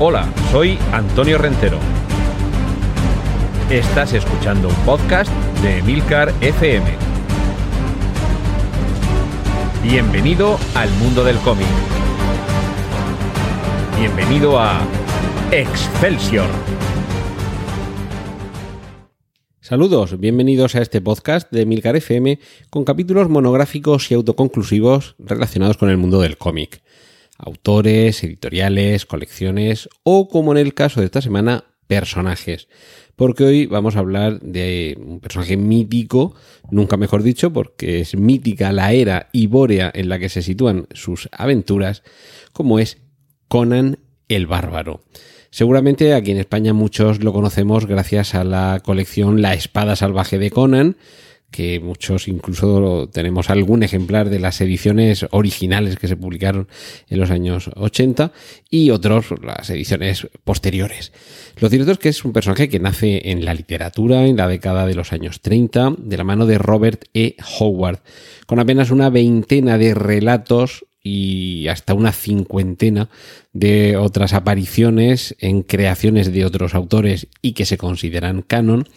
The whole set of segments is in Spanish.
Hola, soy Antonio Rentero. Estás escuchando un podcast de Milcar FM. Bienvenido al mundo del cómic. Bienvenido a Excelsior. Saludos, bienvenidos a este podcast de Milcar FM con capítulos monográficos y autoconclusivos relacionados con el mundo del cómic. Autores, editoriales, colecciones o, como en el caso de esta semana, personajes. Porque hoy vamos a hablar de un personaje mítico, nunca mejor dicho, porque es mítica la era ibórea en la que se sitúan sus aventuras, como es Conan el Bárbaro. Seguramente aquí en España muchos lo conocemos gracias a la colección La Espada Salvaje de Conan, que muchos incluso tenemos algún ejemplar de las ediciones originales que se publicaron en los años 80 y otros las ediciones posteriores. Lo cierto es que es un personaje que nace en la literatura en la década de los años 30 de la mano de Robert E. Howard, con apenas una veintena de relatos y hasta una cincuentena de otras apariciones en creaciones de otros autores y que se consideran canon,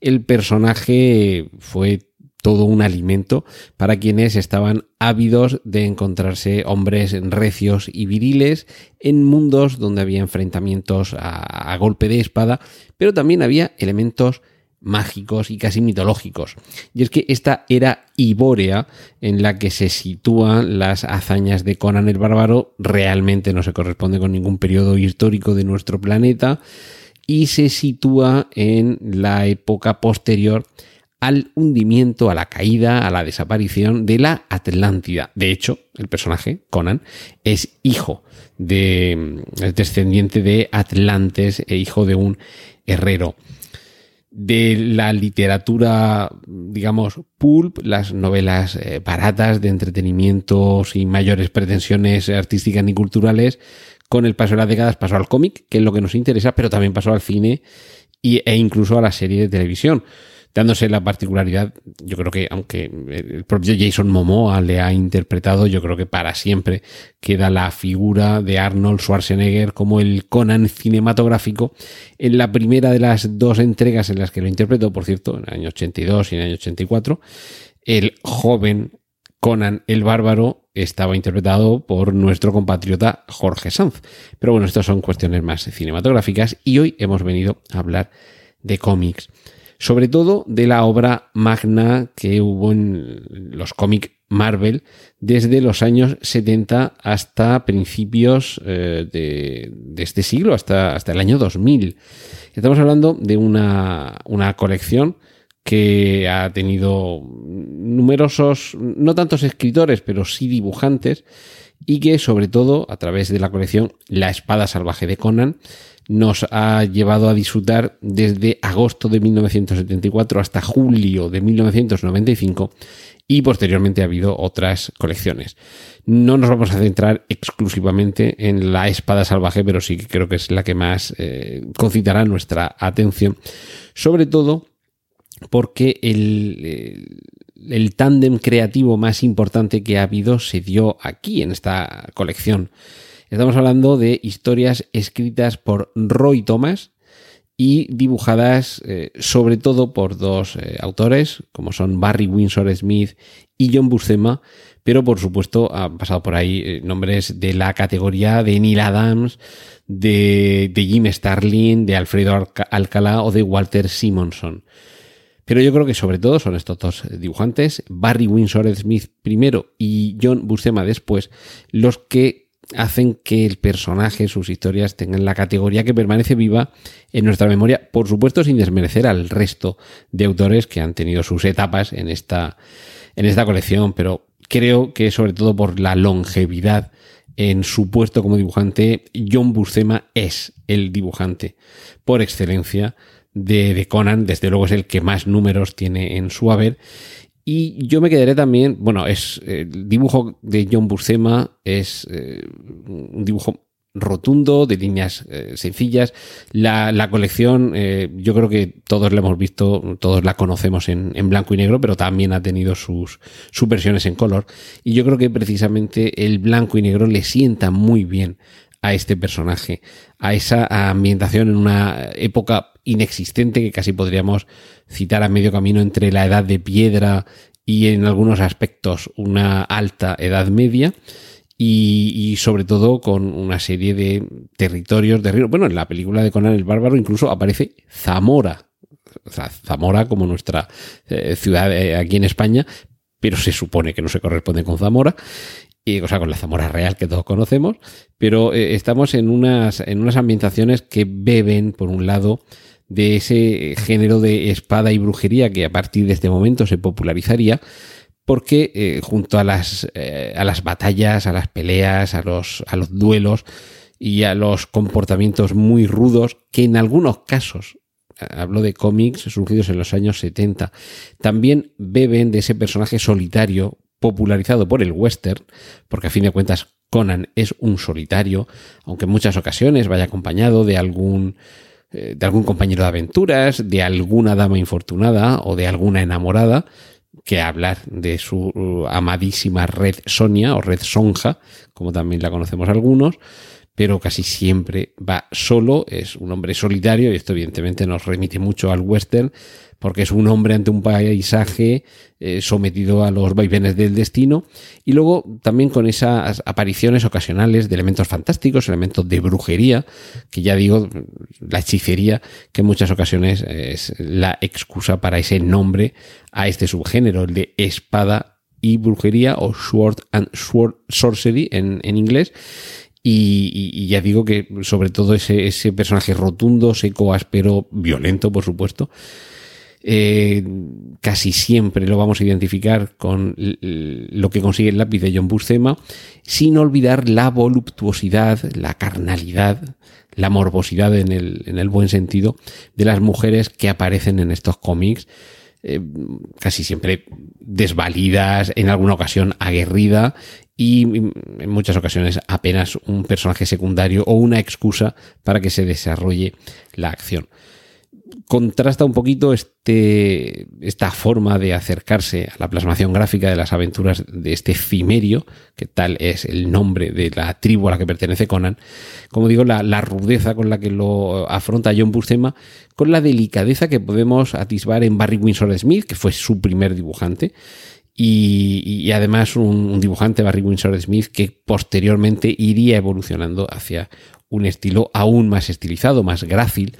el personaje fue todo un alimento para quienes estaban ávidos de encontrarse hombres recios y viriles en mundos donde había enfrentamientos a, golpe de espada, pero también había elementos mágicos y casi mitológicos. Y es que esta era ibórea en la que se sitúan las hazañas de Conan el Bárbaro realmente no se corresponde con ningún periodo histórico de nuestro planeta y se sitúa en la época posterior al hundimiento, a la caída, a la desaparición de la Atlántida. De hecho, el personaje, Conan, es hijo de, es descendiente de Atlantes e hijo de un herrero de la literatura, digamos, pulp, las novelas eh, baratas de entretenimiento sin mayores pretensiones artísticas ni culturales, con el paso de las décadas pasó al cómic, que es lo que nos interesa, pero también pasó al cine y, e incluso a la serie de televisión dándose la particularidad, yo creo que aunque el propio Jason Momoa le ha interpretado, yo creo que para siempre queda la figura de Arnold Schwarzenegger como el Conan cinematográfico en la primera de las dos entregas en las que lo interpretó, por cierto, en el año 82 y en el año 84, el joven Conan el Bárbaro estaba interpretado por nuestro compatriota Jorge Sanz. Pero bueno, estas son cuestiones más cinematográficas y hoy hemos venido a hablar de cómics sobre todo de la obra magna que hubo en los cómics Marvel desde los años 70 hasta principios eh, de, este siglo, hasta, hasta el año 2000. Estamos hablando de una, una colección que ha tenido numerosos, no tantos escritores, pero sí dibujantes, y que sobre todo a través de la colección La Espada Salvaje de Conan, nos ha llevado a disfrutar desde agosto de 1974 hasta julio de 1995 y posteriormente ha habido otras colecciones. No nos vamos a centrar exclusivamente en la espada salvaje, pero sí que creo que es la que más eh, concitará nuestra atención, sobre todo porque el, el, tándem creativo más importante que ha habido se dio aquí, en esta colección. Estamos hablando de historias escritas por Roy Thomas y dibujadas eh, sobre todo por dos eh, autores, como son Barry Windsor Smith y John Buscema, pero por supuesto han pasado por ahí eh, nombres de la categoría de Neil Adams, de, de Jim Starlin, de Alfredo Alcalá o de Walter Simonson. Pero yo creo que sobre todo son estos dos dibujantes, Barry Windsor Smith primero y John Buscema después, los que hacen que el personaje, sus historias tengan la categoría que permanece viva en nuestra memoria, por supuesto sin desmerecer al resto de autores que han tenido sus etapas en esta, en esta colección, pero creo que sobre todo por la longevidad en su puesto como dibujante, John Buscema es el dibujante por excelencia de, de Conan, desde luego es el que más números tiene en su haber y yo me quedaré también, bueno, es el dibujo de John Buscema, es eh, un dibujo rotundo, de líneas eh, sencillas. La, la colección, eh, yo creo que todos la hemos visto, todos la conocemos en, en, blanco y negro, pero también ha tenido sus, sus versiones en color. Y yo creo que precisamente el blanco y negro le sienta muy bien a este personaje, a esa ambientación en una época inexistente que casi podríamos citar a medio camino entre la edad de piedra y en algunos aspectos una alta edad media. Y, sobre todo con una serie de territorios de río. Bueno, en la película de Conan el Bárbaro incluso aparece Zamora. Zamora como nuestra eh, ciudad eh, aquí en España, pero se supone que no se corresponde con Zamora y, o sea, con la Zamora real que todos conocemos, pero eh, estamos en unas, en unas ambientaciones que beben, por un lado, de ese género de espada y brujería que a partir de este momento se popularizaría, porque eh, junto a las, eh, a las batallas, a las peleas, a los, a los duelos y a los comportamientos muy rudos, que en algunos casos, hablo de cómics surgidos en los años 70, también beben de ese personaje solitario, popularizado por el western, porque a fin de cuentas Conan es un solitario, aunque en muchas ocasiones vaya acompañado de algún eh, de algún compañero de aventuras, de alguna dama infortunada o de alguna enamorada, que hablar de su uh, amadísima Red Sonia o Red Sonja, como también la conocemos algunos, pero casi siempre va solo, es un hombre solitario y esto evidentemente nos remite mucho al western porque es un hombre ante un paisaje eh, sometido a los vaivenes del destino y luego también con esas apariciones ocasionales de elementos fantásticos, elementos de brujería, que ya digo, la hechicería, que en muchas ocasiones es la excusa para ese nombre a este subgénero, el de espada y brujería o sword and sword sorcery en, inglés. Y, ya digo que sobre todo ese, ese personaje rotundo, seco, áspero, violento, por supuesto, eh, casi siempre lo vamos a identificar con lo que consigue el lápiz de John Buscema, sin olvidar la voluptuosidad, la carnalidad, la morbosidad en el, en el buen sentido de las mujeres que aparecen en estos cómics. Eh, casi siempre desvalidas, en alguna ocasión aguerrida y en muchas ocasiones apenas un personaje secundario o una excusa para que se desarrolle la acción contrasta un poquito este, esta forma de acercarse a la plasmación gráfica de las aventuras de este Cimerio, que tal es el nombre de la tribu a la que pertenece Conan, como digo, la, rudeza con la que lo afronta John Buscema, con la delicadeza que podemos atisbar en Barry Windsor Smith, que fue su primer dibujante, y, además un, dibujante, Barry Windsor Smith, que posteriormente iría evolucionando hacia un estilo aún más estilizado, más grácil,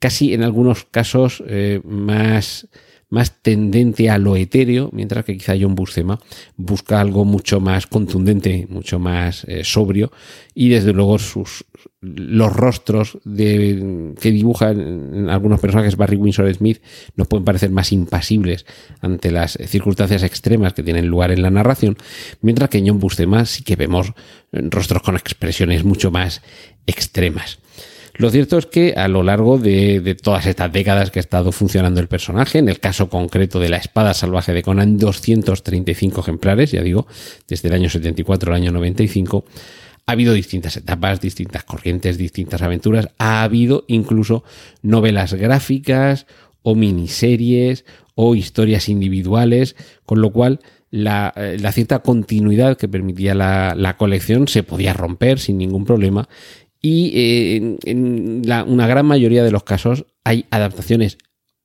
casi en algunos casos eh, más, más tendente a lo etéreo, mientras que quizá John Buscema busca algo mucho más contundente, mucho más eh, sobrio, y desde luego sus los rostros que dibujan algunos personajes Barry Windsor Smith nos pueden parecer más impasibles ante las circunstancias extremas que tienen lugar en la narración, mientras que en John Buscema sí que vemos rostros con expresiones mucho más extremas. Lo cierto es que a lo largo de, todas estas décadas que ha estado funcionando el personaje, en el caso concreto de la espada salvaje de Conan, 235 ejemplares, ya digo, desde el año 74 al año 95, ha habido distintas etapas, distintas corrientes, distintas aventuras, ha habido incluso novelas gráficas o miniseries o historias individuales, con lo cual la, eh, cierta continuidad que permitía la, la, colección se podía romper sin ningún problema y eh, en, una gran mayoría de los casos hay adaptaciones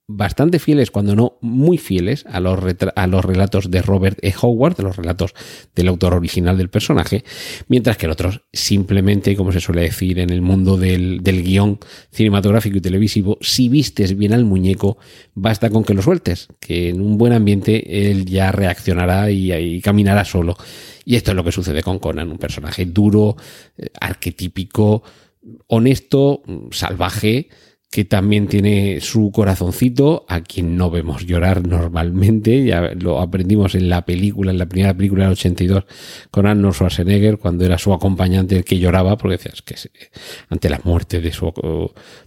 bastante fieles, cuando no muy fieles, a los, a los relatos de Robert E. Howard, de los relatos del autor original del personaje, mientras que en otros simplemente, como se suele decir en el mundo del, del guion cinematográfico y televisivo, si vistes bien al muñeco, basta con que lo sueltes, que en un buen ambiente él ya reaccionará y, y caminará solo. Y esto es lo que sucede con Conan, un personaje duro, eh, arquetípico, honesto, salvaje, que también tiene su corazoncito, a quien no vemos llorar normalmente, ya lo aprendimos en la película, en la primera película del 82, con Arnold Schwarzenegger, cuando era su acompañante el que lloraba, porque decías que ante la muerte de su,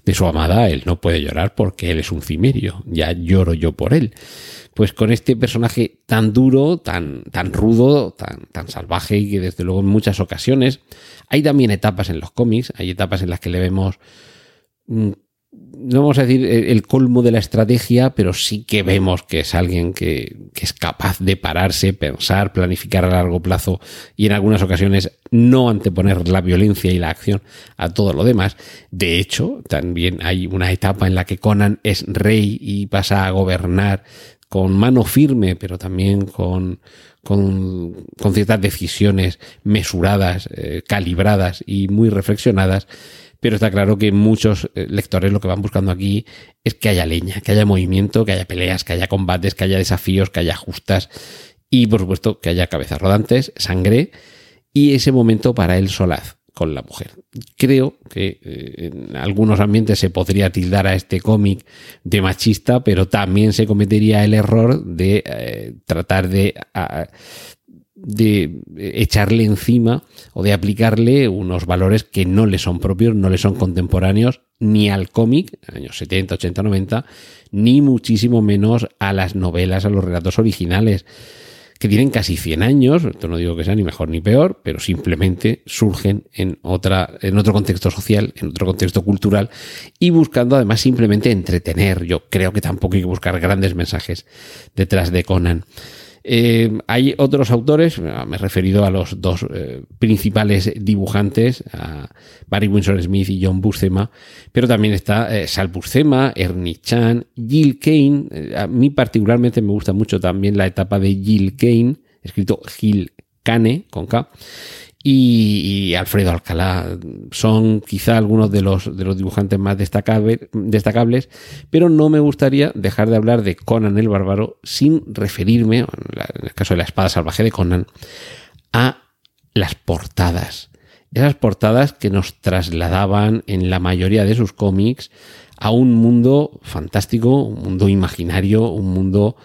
de su amada, él no puede llorar porque él es un cimerio, ya lloro yo por él. Pues con este personaje tan duro, tan, tan rudo, tan, tan salvaje y que desde luego en muchas ocasiones hay también etapas en los cómics, hay etapas en las que le vemos mm, no vamos a decir el colmo de la estrategia, pero sí que vemos que es alguien que, es capaz de pararse, pensar, planificar a largo plazo y en algunas ocasiones no anteponer la violencia y la acción a todo lo demás. De hecho, también hay una etapa en la que Conan es rey y pasa a gobernar con mano firme, pero también con, con, ciertas decisiones mesuradas, eh, calibradas y muy reflexionadas pero está claro que muchos eh, lectores lo que van buscando aquí es que haya leña, que haya movimiento, que haya peleas, que haya combates, que haya desafíos, que haya justas y por supuesto que haya cabezas rodantes, sangre y ese momento para el solaz con la mujer. Creo que eh, en algunos ambientes se podría tildar a este cómic de machista, pero también se cometería el error de eh, tratar de de echarle encima o de aplicarle unos valores que no le son propios, no le son contemporáneos ni al cómic, años 70, 80, 90, ni muchísimo menos a las novelas, a los relatos originales, que tienen casi 100 años, esto no digo que sea ni mejor ni peor, pero simplemente surgen en, otra, en otro contexto social, en otro contexto cultural y buscando además simplemente entretener. Yo creo que tampoco hay que buscar grandes mensajes detrás de Conan. Eh, hay otros autores, me he referido a los dos eh, principales dibujantes, a Barry Windsor Smith y John Buscema, pero también está eh, Sal Buscema, Ernie Chan, Jill Kane. a mí particularmente me gusta mucho también la etapa de Jill Kane, escrito Gil Kane con K y, Alfredo Alcalá. Son quizá algunos de los, de los dibujantes más destacables, pero no me gustaría dejar de hablar de Conan el Bárbaro sin referirme, en el caso de la espada salvaje de Conan, a las portadas. Esas portadas que nos trasladaban en la mayoría de sus cómics a un mundo fantástico, un mundo imaginario, un mundo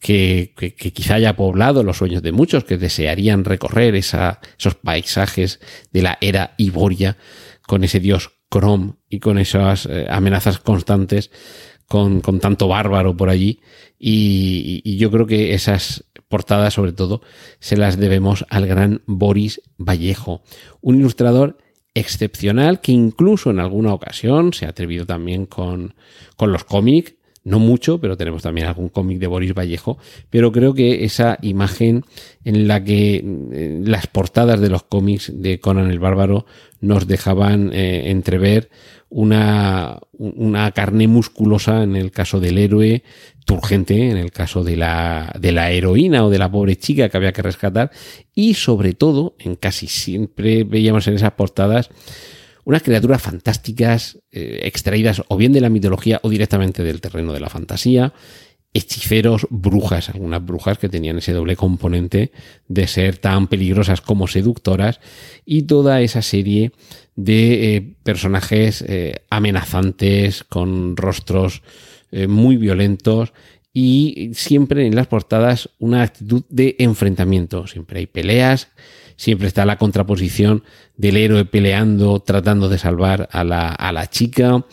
que, quizá haya poblado los sueños de muchos que desearían recorrer esa, esos paisajes de la era Iboria con ese dios Crom y con esas eh, amenazas constantes con, con, tanto bárbaro por allí. Y, yo creo que esas portadas, sobre todo, se las debemos al gran Boris Vallejo, un ilustrador excepcional que incluso en alguna ocasión se ha atrevido también con, con los cómics no mucho, pero tenemos también algún cómic de Boris Vallejo, pero creo que esa imagen en la que eh, las portadas de los cómics de Conan el Bárbaro nos dejaban eh, entrever una, una carne musculosa en el caso del héroe, turgente en el caso de la, de la heroína o de la pobre chica que había que rescatar, y sobre todo, en casi siempre veíamos en esas portadas, unas criaturas fantásticas eh, extraídas o bien de la mitología o directamente del terreno de la fantasía, hechiceros, brujas, algunas brujas que tenían ese doble componente de ser tan peligrosas como seductoras. Y toda esa serie de eh, personajes eh, amenazantes con rostros muy violentos y siempre en las portadas una actitud de enfrentamiento, siempre hay peleas, siempre está la contraposición del héroe peleando, tratando de salvar a la, a la chica,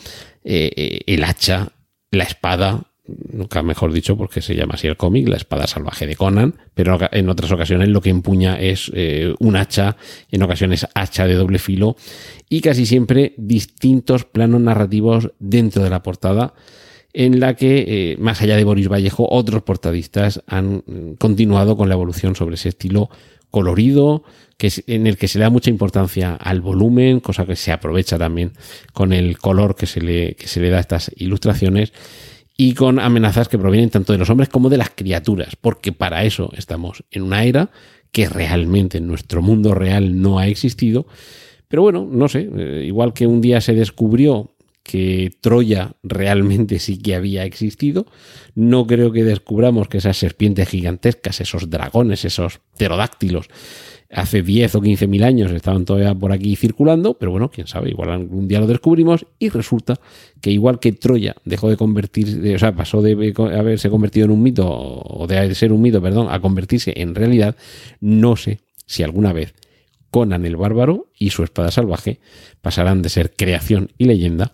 eh, eh, el hacha, la espada, nunca mejor dicho porque se llama así el cómic, la espada salvaje de Conan, pero en otras ocasiones lo que empuña es eh, un hacha, en ocasiones hacha de doble filo y casi siempre distintos planos narrativos dentro de la portada en la que, más allá de Boris Vallejo, otros portadistas han mm, continuado con la evolución sobre ese estilo colorido, que en el que se le da mucha importancia al volumen, cosa que se aprovecha también con el color que se le, que se le da a estas ilustraciones y con amenazas que provienen tanto de los hombres como de las criaturas, porque para eso estamos en una era que realmente en nuestro mundo real no ha existido. Pero bueno, no sé, eh, igual que un día se descubrió que Troya realmente sí que había existido. No creo que descubramos que esas serpientes gigantescas, esos dragones, esos pterodáctilos, hace 10 o 15 mil años estaban todavía por aquí circulando, pero bueno, quién sabe, igual algún día lo descubrimos y resulta que igual que Troya dejó de convertirse, o sea, pasó de haberse convertido en un mito, o de ser un mito, perdón, a convertirse en realidad, no sé si alguna vez Conan el Bárbaro y su espada salvaje pasarán de ser creación y leyenda